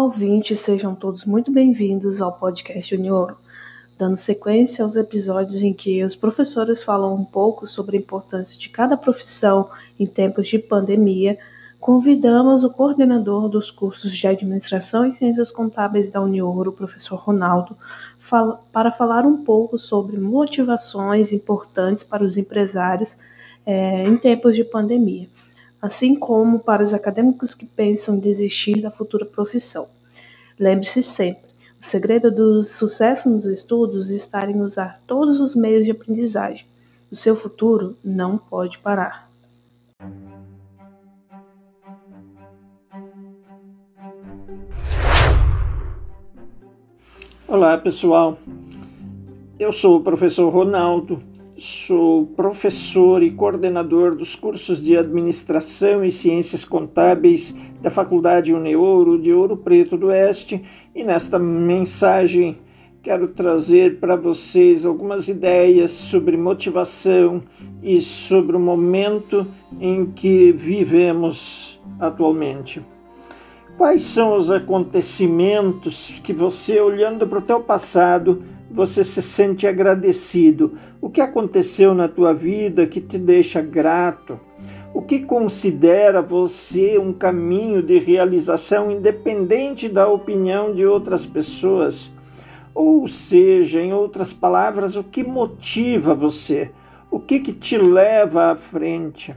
Olá, ouvintes, sejam todos muito bem-vindos ao podcast Unioro, dando sequência aos episódios em que os professores falam um pouco sobre a importância de cada profissão em tempos de pandemia. Convidamos o coordenador dos cursos de Administração e Ciências Contábeis da Unioro, o professor Ronaldo, para falar um pouco sobre motivações importantes para os empresários é, em tempos de pandemia assim como para os acadêmicos que pensam em desistir da futura profissão. Lembre-se sempre: o segredo do sucesso nos estudos está em usar todos os meios de aprendizagem. O seu futuro não pode parar. Olá, pessoal. Eu sou o professor Ronaldo sou professor e coordenador dos cursos de Administração e Ciências Contábeis da Faculdade Uneouro de Ouro Preto do Oeste e nesta mensagem quero trazer para vocês algumas ideias sobre motivação e sobre o momento em que vivemos atualmente. Quais são os acontecimentos que você, olhando para o teu passado, você se sente agradecido? O que aconteceu na tua vida que te deixa grato? O que considera você um caminho de realização independente da opinião de outras pessoas? Ou seja, em outras palavras, o que motiva você? O que, que te leva à frente?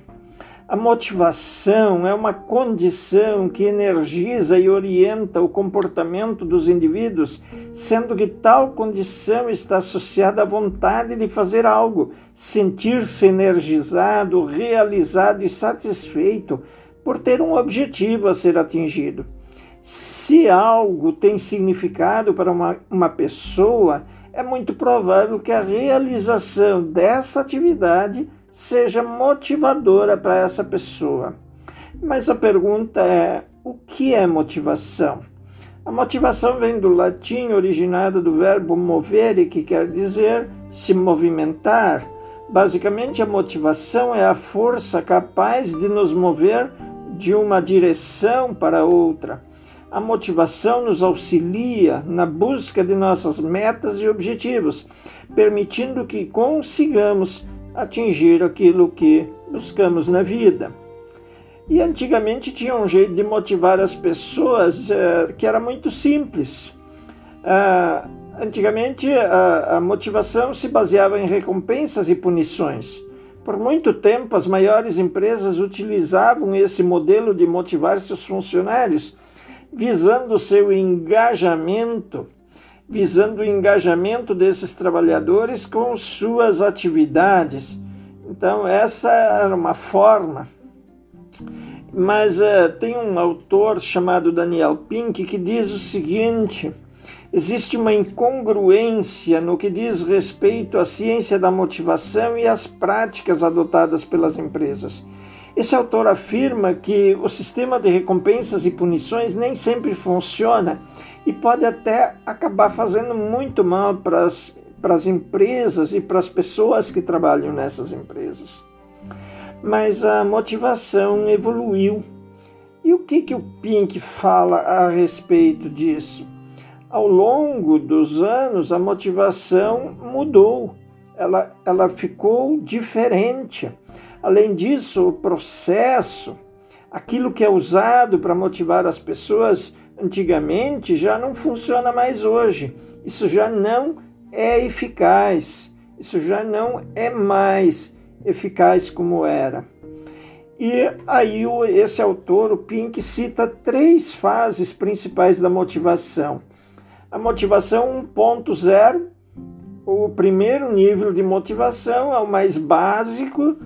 A motivação é uma condição que energiza e orienta o comportamento dos indivíduos, sendo que tal condição está associada à vontade de fazer algo, sentir-se energizado, realizado e satisfeito por ter um objetivo a ser atingido. Se algo tem significado para uma, uma pessoa, é muito provável que a realização dessa atividade seja motivadora para essa pessoa. Mas a pergunta é: o que é motivação? A motivação vem do latim originado do verbo movere, que quer dizer se movimentar. Basicamente, a motivação é a força capaz de nos mover de uma direção para outra. A motivação nos auxilia na busca de nossas metas e objetivos, permitindo que consigamos atingir aquilo que buscamos na vida. E antigamente tinha um jeito de motivar as pessoas uh, que era muito simples. Uh, antigamente a, a motivação se baseava em recompensas e punições. Por muito tempo, as maiores empresas utilizavam esse modelo de motivar seus funcionários, visando seu engajamento visando o engajamento desses trabalhadores com suas atividades. Então, essa era uma forma. Mas uh, tem um autor chamado Daniel Pink que diz o seguinte: existe uma incongruência no que diz respeito à ciência da motivação e às práticas adotadas pelas empresas. Esse autor afirma que o sistema de recompensas e punições nem sempre funciona e pode até acabar fazendo muito mal para as, empresas e para as pessoas que trabalham nessas empresas. Mas a motivação evoluiu. E o que, que o Pink fala a respeito disso? Ao longo dos anos, a motivação mudou, ela, ela ficou diferente. Além disso, o processo, aquilo que é usado para motivar as pessoas, antigamente já não funciona mais hoje. Isso já não é eficaz. Isso já não é mais eficaz como era. E aí esse autor, o Pink, cita três fases principais da motivação. A motivação 1.0, o primeiro nível de motivação é o mais básico.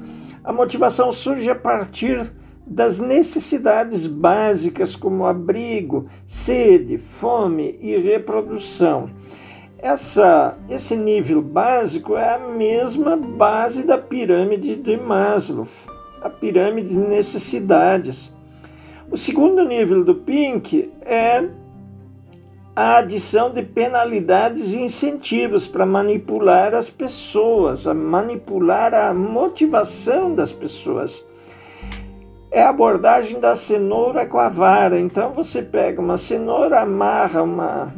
A motivação surge a partir das necessidades básicas como abrigo, sede, fome e reprodução. Essa, esse nível básico é a mesma base da pirâmide de Maslow, a pirâmide de necessidades. O segundo nível do Pink é a adição de penalidades e incentivos para manipular as pessoas, a manipular a motivação das pessoas. é a abordagem da cenoura com a vara. Então você pega uma cenoura, amarra uma,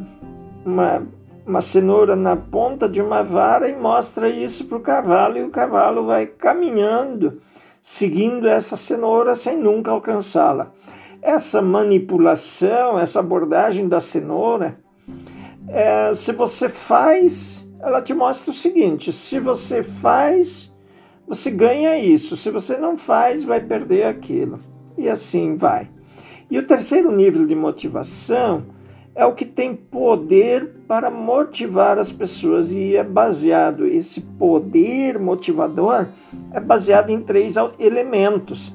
uma, uma cenoura na ponta de uma vara e mostra isso para o cavalo, e o cavalo vai caminhando, seguindo essa cenoura sem nunca alcançá-la. Essa manipulação, essa abordagem da cenoura, é, se você faz, ela te mostra o seguinte: se você faz você ganha isso. Se você não faz, vai perder aquilo. E assim vai. E o terceiro nível de motivação é o que tem poder para motivar as pessoas e é baseado esse poder motivador é baseado em três elementos: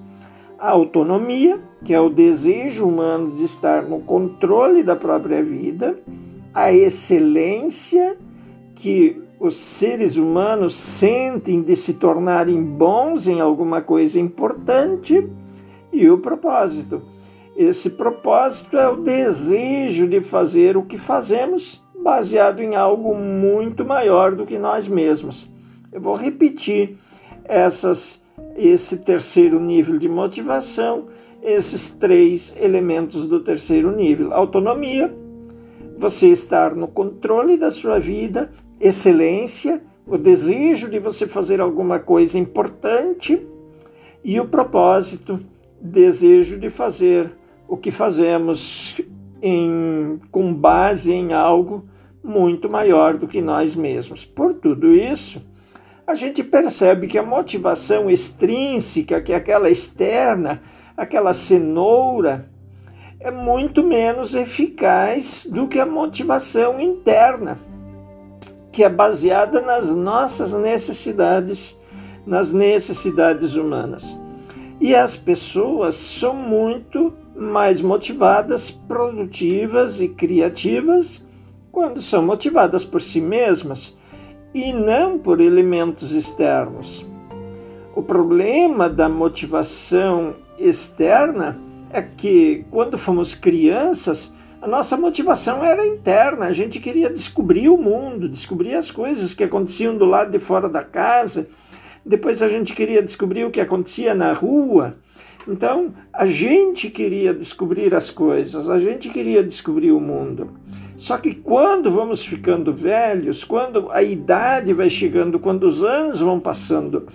a autonomia, que é o desejo humano de estar no controle da própria vida, a excelência, que os seres humanos sentem de se tornarem bons em alguma coisa importante e o propósito. Esse propósito é o desejo de fazer o que fazemos baseado em algo muito maior do que nós mesmos. Eu vou repetir essas, esse terceiro nível de motivação, esses três elementos do terceiro nível: autonomia, você estar no controle da sua vida excelência, o desejo de você fazer alguma coisa importante e o propósito, desejo de fazer o que fazemos em, com base em algo muito maior do que nós mesmos. Por tudo isso, a gente percebe que a motivação extrínseca, que é aquela externa, aquela cenoura, é muito menos eficaz do que a motivação interna que é baseada nas nossas necessidades, nas necessidades humanas. E as pessoas são muito mais motivadas, produtivas e criativas quando são motivadas por si mesmas e não por elementos externos. O problema da motivação externa é que, quando fomos crianças, a nossa motivação era interna, a gente queria descobrir o mundo, descobrir as coisas que aconteciam do lado de fora da casa. Depois a gente queria descobrir o que acontecia na rua. Então, a gente queria descobrir as coisas, a gente queria descobrir o mundo. Só que quando vamos ficando velhos, quando a idade vai chegando, quando os anos vão passando,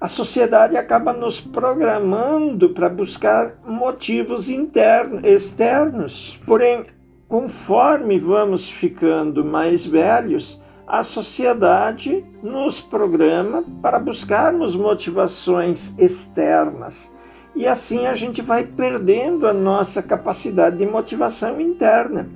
a sociedade acaba nos programando para buscar motivos internos, externos. Porém, conforme vamos ficando mais velhos, a sociedade nos programa para buscarmos motivações externas. E assim a gente vai perdendo a nossa capacidade de motivação interna.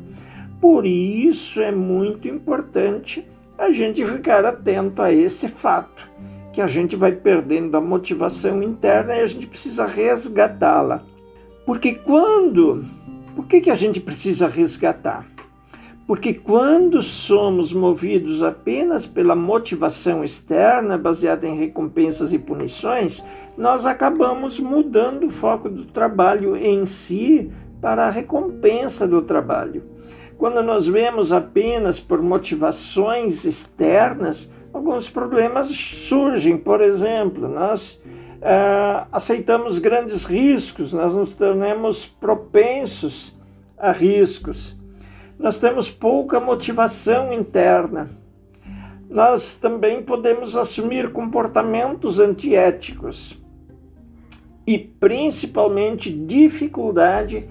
Por isso é muito importante a gente ficar atento a esse fato que a gente vai perdendo a motivação interna e a gente precisa resgatá-la. Porque quando. Por que, que a gente precisa resgatar? Porque quando somos movidos apenas pela motivação externa, baseada em recompensas e punições, nós acabamos mudando o foco do trabalho em si para a recompensa do trabalho. Quando nós vemos apenas por motivações externas, alguns problemas surgem. Por exemplo, nós é, aceitamos grandes riscos, nós nos tornamos propensos a riscos. Nós temos pouca motivação interna. Nós também podemos assumir comportamentos antiéticos e principalmente dificuldade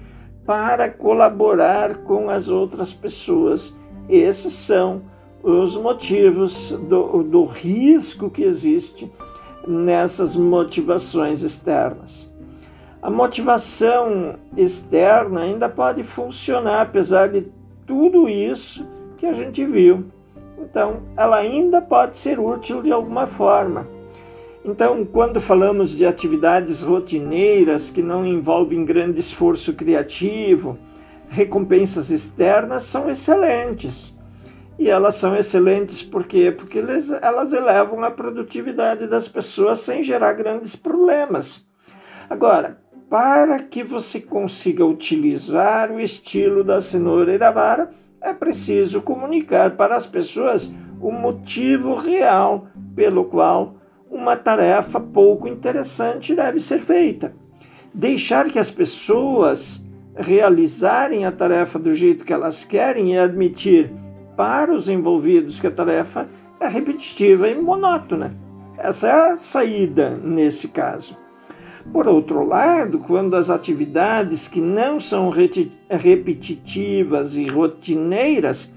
para colaborar com as outras pessoas. Esses são os motivos do, do risco que existe nessas motivações externas. A motivação externa ainda pode funcionar, apesar de tudo isso que a gente viu. Então, ela ainda pode ser útil de alguma forma. Então, quando falamos de atividades rotineiras que não envolvem grande esforço criativo, recompensas externas são excelentes. E elas são excelentes por quê? Porque elas elevam a produtividade das pessoas sem gerar grandes problemas. Agora, para que você consiga utilizar o estilo da cenoura e da vara, é preciso comunicar para as pessoas o motivo real pelo qual uma tarefa pouco interessante deve ser feita. deixar que as pessoas realizarem a tarefa do jeito que elas querem e admitir para os envolvidos que a tarefa é repetitiva e monótona. Essa é a saída nesse caso. Por outro lado, quando as atividades que não são repetitivas e rotineiras,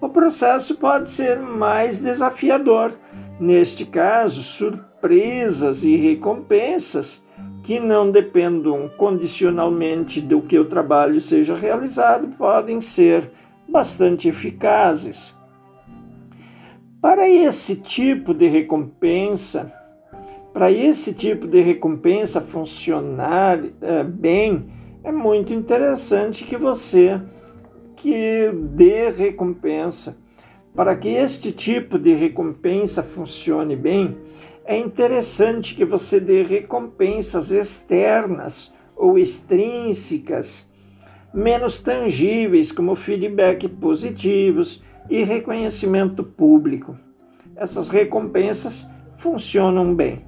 o processo pode ser mais desafiador. Neste caso, surpresas e recompensas que não dependam condicionalmente do que o trabalho seja realizado podem ser bastante eficazes. Para esse tipo de recompensa, para esse tipo de recompensa funcionar é, bem, é muito interessante que você que dê recompensa. Para que este tipo de recompensa funcione bem, é interessante que você dê recompensas externas ou extrínsecas, menos tangíveis, como feedback positivos e reconhecimento público. Essas recompensas funcionam bem.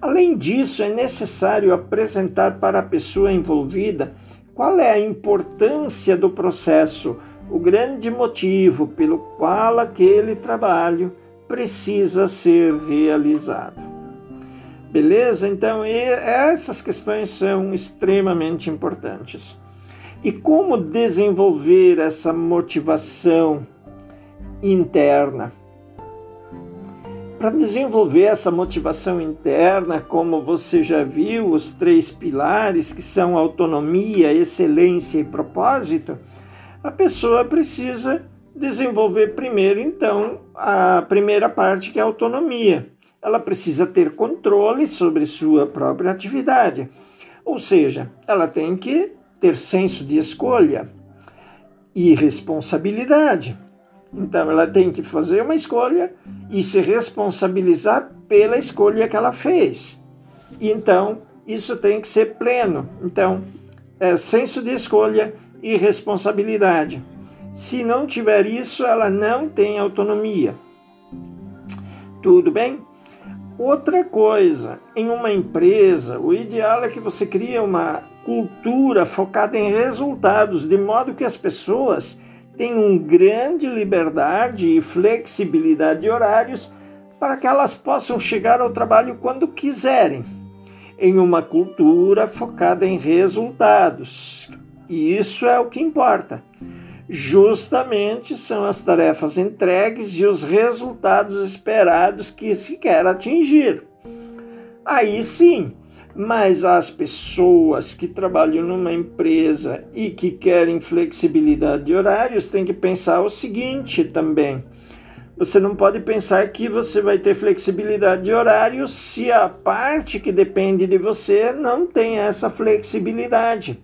Além disso, é necessário apresentar para a pessoa envolvida qual é a importância do processo, o grande motivo pelo qual aquele trabalho precisa ser realizado. Beleza? Então, essas questões são extremamente importantes. E como desenvolver essa motivação interna? Para desenvolver essa motivação interna, como você já viu, os três pilares que são autonomia, excelência e propósito, a pessoa precisa desenvolver primeiro, então, a primeira parte que é a autonomia. Ela precisa ter controle sobre sua própria atividade. Ou seja, ela tem que ter senso de escolha e responsabilidade. Então, ela tem que fazer uma escolha e se responsabilizar pela escolha que ela fez. Então, isso tem que ser pleno. Então, é senso de escolha e responsabilidade. Se não tiver isso, ela não tem autonomia. Tudo bem? Outra coisa, em uma empresa, o ideal é que você crie uma cultura focada em resultados, de modo que as pessoas tenham grande liberdade e flexibilidade de horários para que elas possam chegar ao trabalho quando quiserem, em uma cultura focada em resultados. E isso é o que importa. Justamente são as tarefas entregues e os resultados esperados que se quer atingir. Aí sim, mas as pessoas que trabalham numa empresa e que querem flexibilidade de horários têm que pensar o seguinte também. Você não pode pensar que você vai ter flexibilidade de horário se a parte que depende de você não tem essa flexibilidade.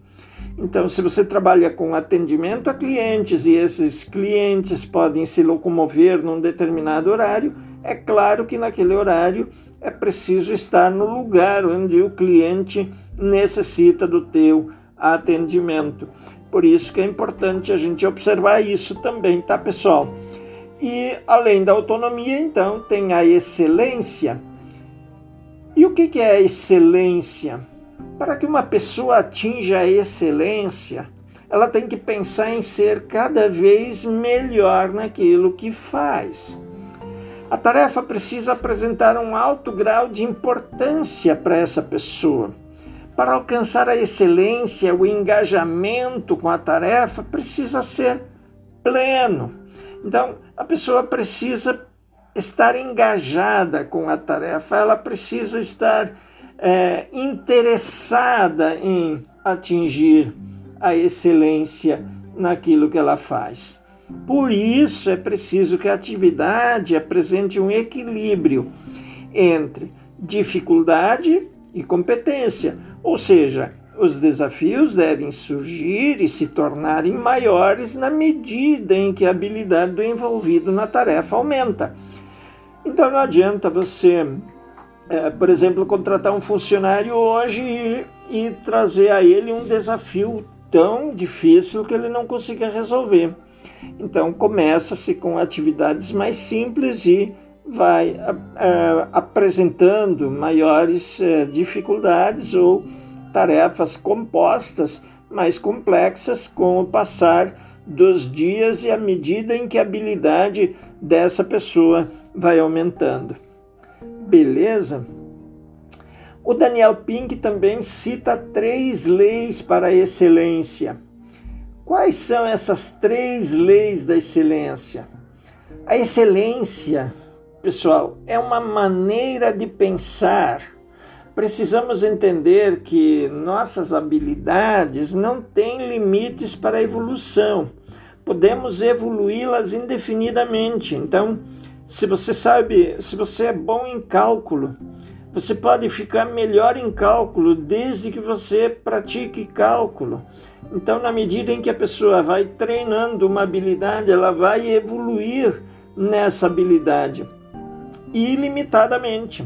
Então, se você trabalha com atendimento a clientes e esses clientes podem se locomover num determinado horário, é claro que naquele horário é preciso estar no lugar onde o cliente necessita do teu atendimento. Por isso que é importante a gente observar isso também, tá, pessoal? E além da autonomia, então, tem a excelência. E o que é a excelência? Para que uma pessoa atinja a excelência, ela tem que pensar em ser cada vez melhor naquilo que faz. A tarefa precisa apresentar um alto grau de importância para essa pessoa. Para alcançar a excelência, o engajamento com a tarefa precisa ser pleno. Então, a pessoa precisa estar engajada com a tarefa, ela precisa estar é, interessada em atingir a excelência naquilo que ela faz. Por isso é preciso que a atividade apresente um equilíbrio entre dificuldade e competência, ou seja, os desafios devem surgir e se tornarem maiores na medida em que a habilidade do envolvido na tarefa aumenta. Então não adianta você, é, por exemplo, contratar um funcionário hoje e, e trazer a ele um desafio tão difícil que ele não consiga resolver. Então começa-se com atividades mais simples e vai é, apresentando maiores é, dificuldades ou tarefas compostas, mais complexas com o passar dos dias e à medida em que a habilidade dessa pessoa vai aumentando. Beleza? O Daniel Pink também cita três leis para a excelência. Quais são essas três leis da excelência? A excelência, pessoal, é uma maneira de pensar. Precisamos entender que nossas habilidades não têm limites para a evolução. Podemos evoluí-las indefinidamente. Então, se você sabe, se você é bom em cálculo, você pode ficar melhor em cálculo desde que você pratique cálculo. Então, na medida em que a pessoa vai treinando uma habilidade, ela vai evoluir nessa habilidade ilimitadamente.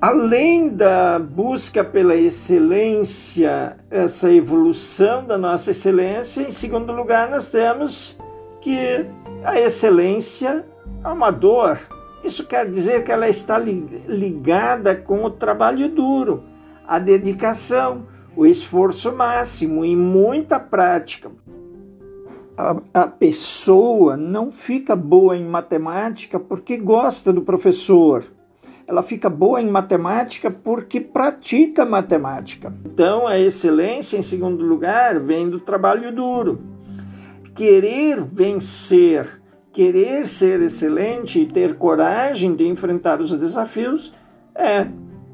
Além da busca pela excelência, essa evolução da nossa excelência, em segundo lugar, nós temos que a excelência é uma dor. Isso quer dizer que ela está ligada com o trabalho duro, a dedicação, o esforço máximo e muita prática. A, a, pessoa não fica boa em matemática porque gosta do professor. Ela fica boa em matemática porque pratica matemática. Então, a excelência, em segundo lugar, vem do trabalho duro. Querer vencer, querer ser excelente e ter coragem de enfrentar os desafios é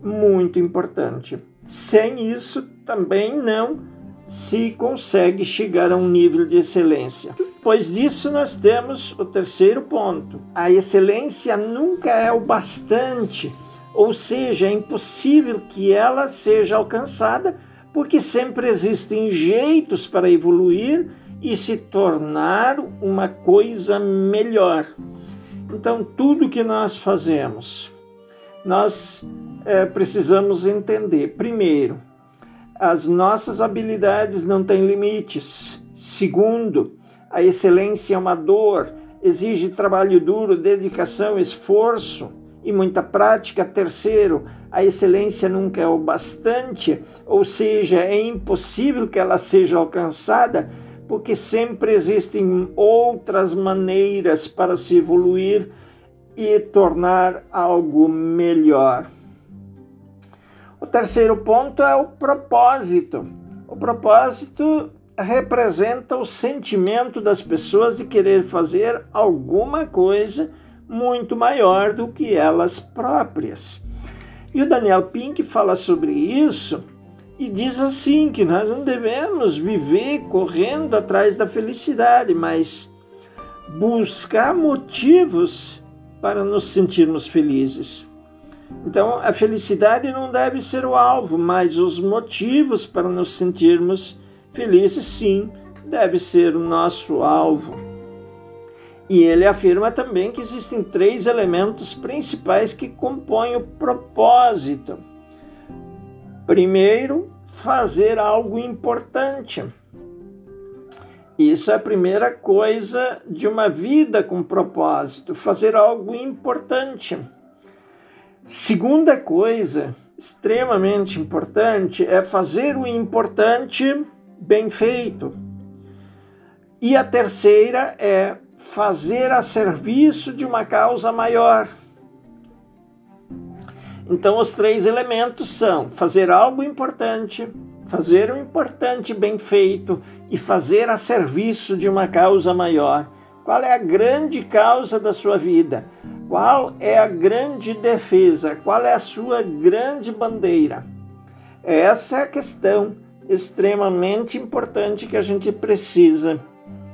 muito importante. Sem isso, também não se consegue chegar a um nível de excelência. Depois disso, nós temos o terceiro ponto. A excelência nunca é o bastante, ou seja, é impossível que ela seja alcançada, porque sempre existem jeitos para evoluir e se tornar uma coisa melhor. Então, tudo que nós fazemos, nós é, precisamos entender. Primeiro, as nossas habilidades não têm limites. Segundo, a excelência é uma dor, exige trabalho duro, dedicação, esforço e muita prática. Terceiro, a excelência nunca é o bastante, ou seja, é impossível que ela seja alcançada, porque sempre existem outras maneiras para se evoluir e tornar algo melhor. O terceiro ponto é o propósito. O propósito representa o sentimento das pessoas de querer fazer alguma coisa muito maior do que elas próprias. E o Daniel Pink fala sobre isso e diz assim que nós não devemos viver correndo atrás da felicidade, mas buscar motivos para nos sentirmos felizes. Então, a felicidade não deve ser o alvo, mas os motivos para nos sentirmos felizes, sim, deve ser o nosso alvo. E ele afirma também que existem três elementos principais que compõem o propósito. Primeiro, fazer algo importante. Isso é a primeira coisa de uma vida com propósito, fazer algo importante. Segunda coisa extremamente importante é fazer o importante bem feito. E a terceira é fazer a serviço de uma causa maior. Então, os três elementos são fazer algo importante, fazer o importante bem feito e fazer a serviço de uma causa maior. Qual é a grande causa da sua vida? Qual é a grande defesa? Qual é a sua grande bandeira? Essa é a questão extremamente importante que a gente precisa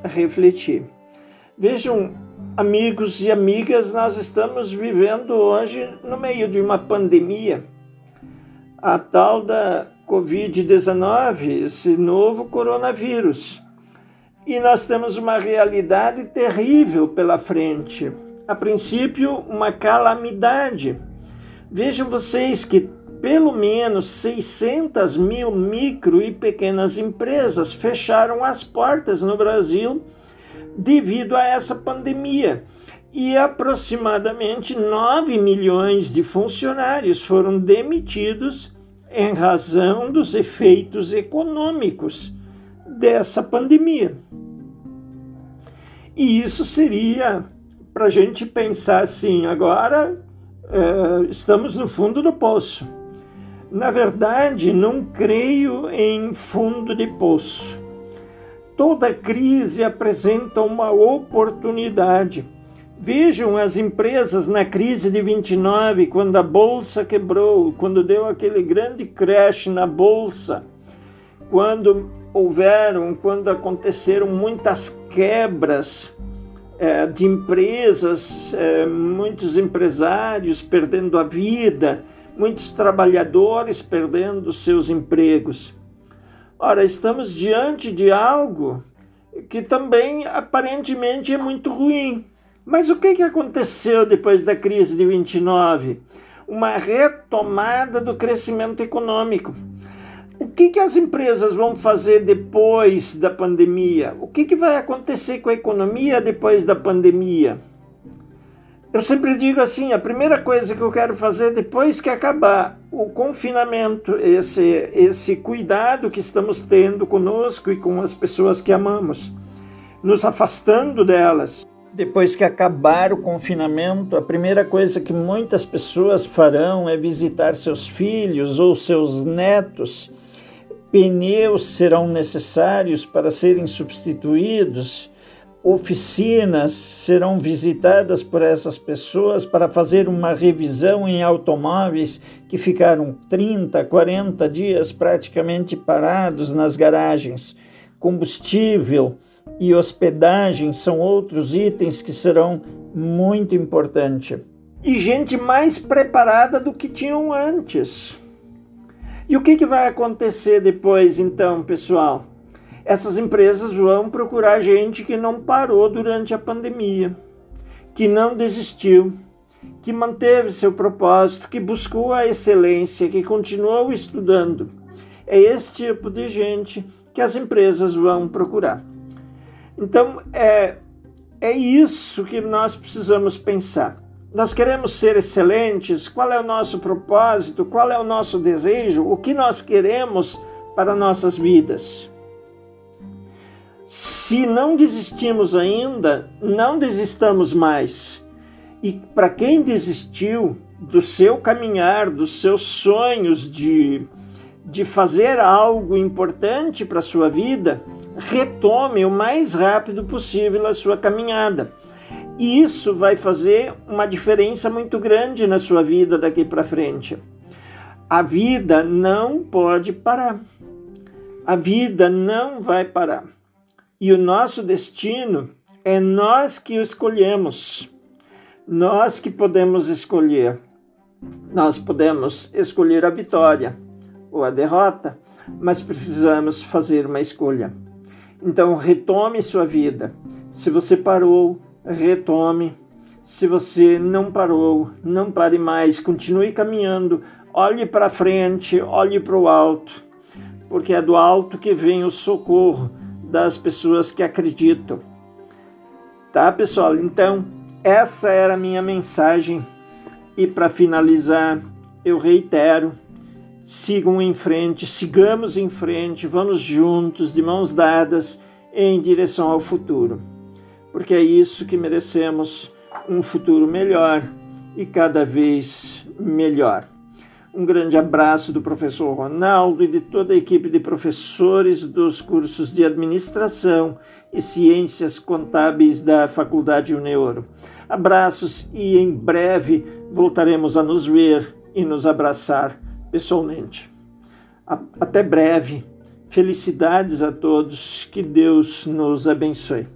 refletir. Vejam, amigos e amigas, nós estamos vivendo hoje no meio de uma pandemia, a tal da Covid-19, esse novo coronavírus. E nós temos uma realidade terrível pela frente a princípio, uma calamidade. Vejam vocês que pelo menos 600 mil micro e pequenas empresas fecharam as portas no Brasil devido a essa pandemia. E aproximadamente 9 milhões de funcionários foram demitidos em razão dos efeitos econômicos dessa pandemia. E isso seria para a gente pensar assim: agora é, estamos no fundo do poço. Na verdade, não creio em fundo de poço. Toda crise apresenta uma oportunidade. Vejam as empresas na crise de 29, quando a bolsa quebrou, quando deu aquele grande crash na bolsa, quando houveram, quando aconteceram muitas quebras é, de empresas, é, muitos empresários perdendo a vida, muitos trabalhadores perdendo seus empregos. Ora, estamos diante de algo que também aparentemente é muito ruim. Mas o que, que aconteceu depois da crise de 29? Uma retomada do crescimento econômico. O que, que as empresas vão fazer depois da pandemia? O que, que vai acontecer com a economia depois da pandemia? Eu sempre digo assim: a primeira coisa que eu quero fazer depois que acabar o confinamento, esse, esse cuidado que estamos tendo conosco e com as pessoas que amamos, nos afastando delas. Depois que acabar o confinamento, a primeira coisa que muitas pessoas farão é visitar seus filhos ou seus netos pneus serão necessários para serem substituídos, oficinas serão visitadas por essas pessoas para fazer uma revisão em automóveis que ficaram 30, 40 dias praticamente parados nas garagens. Combustível e hospedagem são outros itens que serão muito importantes. E gente mais preparada do que tinham antes. E o que, que vai acontecer depois, então, pessoal? Essas empresas vão procurar gente que não parou durante a pandemia, que não desistiu, que manteve seu propósito, que buscou a excelência, que continuou estudando. É esse tipo de gente que as empresas vão procurar. Então, é, é isso que nós precisamos pensar. Nós queremos ser excelentes? Qual é o nosso propósito? Qual é o nosso desejo? O que nós queremos para nossas vidas? Se não desistimos ainda, não desistamos mais. E para quem desistiu do seu caminhar, dos seus sonhos de, de fazer algo importante para a sua vida, retome o mais rápido possível a sua caminhada e isso vai fazer uma diferença muito grande na sua vida daqui para frente. A vida não pode parar. A vida não vai parar. E o nosso destino é nós que o escolhemos. Nós que podemos escolher. Nós podemos escolher a vitória ou a derrota, mas precisamos fazer uma escolha. Então, retome sua vida. Se você parou, retome. Se você não parou, não pare mais, continue caminhando, olhe para frente, olhe para o alto, porque é do alto que vem o socorro das pessoas que acreditam. Tá, pessoal? Então, essa era a minha mensagem. E para finalizar, eu reitero: sigam em frente, sigamos em frente, vamos juntos, de mãos dadas, em direção ao futuro porque é isso que merecemos um futuro melhor e cada vez melhor. Um grande abraço do professor Ronaldo e de toda a equipe de professores dos cursos de Administração e Ciências Contábeis da Faculdade Uneoro. Abraços e em breve voltaremos a nos ver e nos abraçar pessoalmente. Até breve. Felicidades a todos. Que Deus nos abençoe.